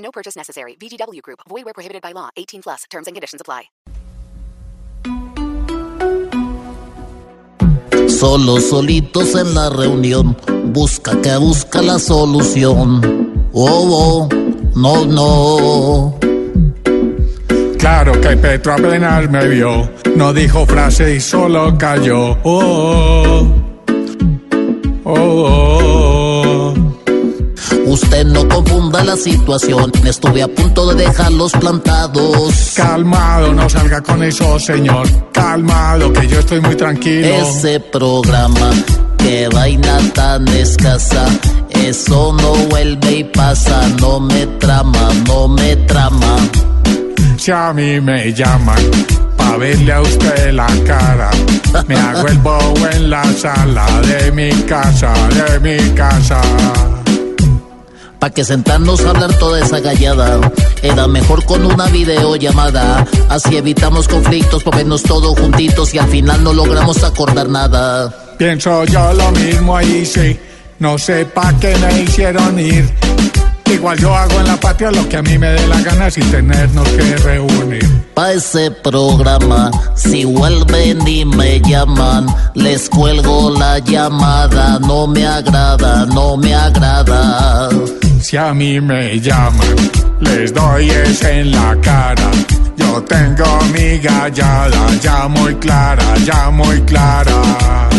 No purchase necessary. VGW Group. Void where prohibited by law. 18 plus. Terms and conditions apply. Solo solitos en la reunión, busca que busca la solución. Oh, oh, no, no. Claro que Petro apenas me vio, no dijo frase y solo cayó. Oh, oh, oh, oh. Usted no confunda la situación, estuve a punto de dejarlos plantados. Calmado, no salga con eso, señor. Calmado, que yo estoy muy tranquilo. Ese programa, que vaina tan escasa, eso no vuelve y pasa, no me trama, no me trama. Si a mí me llaman pa' verle a usted la cara, me hago el bobo en la sala de mi casa, de mi casa. Pa' que sentarnos a hablar toda esa gallada, era mejor con una videollamada. Así evitamos conflictos, por vernos todos juntitos y al final no logramos acordar nada. Pienso yo lo mismo ahí, sí. No sé pa' qué me hicieron ir. Igual yo hago en la patria lo que a mí me dé la gana sin tenernos que reunir. Pa' ese programa, si vuelven y me llaman, les cuelgo la llamada. No me agrada, no me agrada si a mí me llaman, les doy es en la cara. Yo tengo mi gallada, ya muy clara, ya muy clara.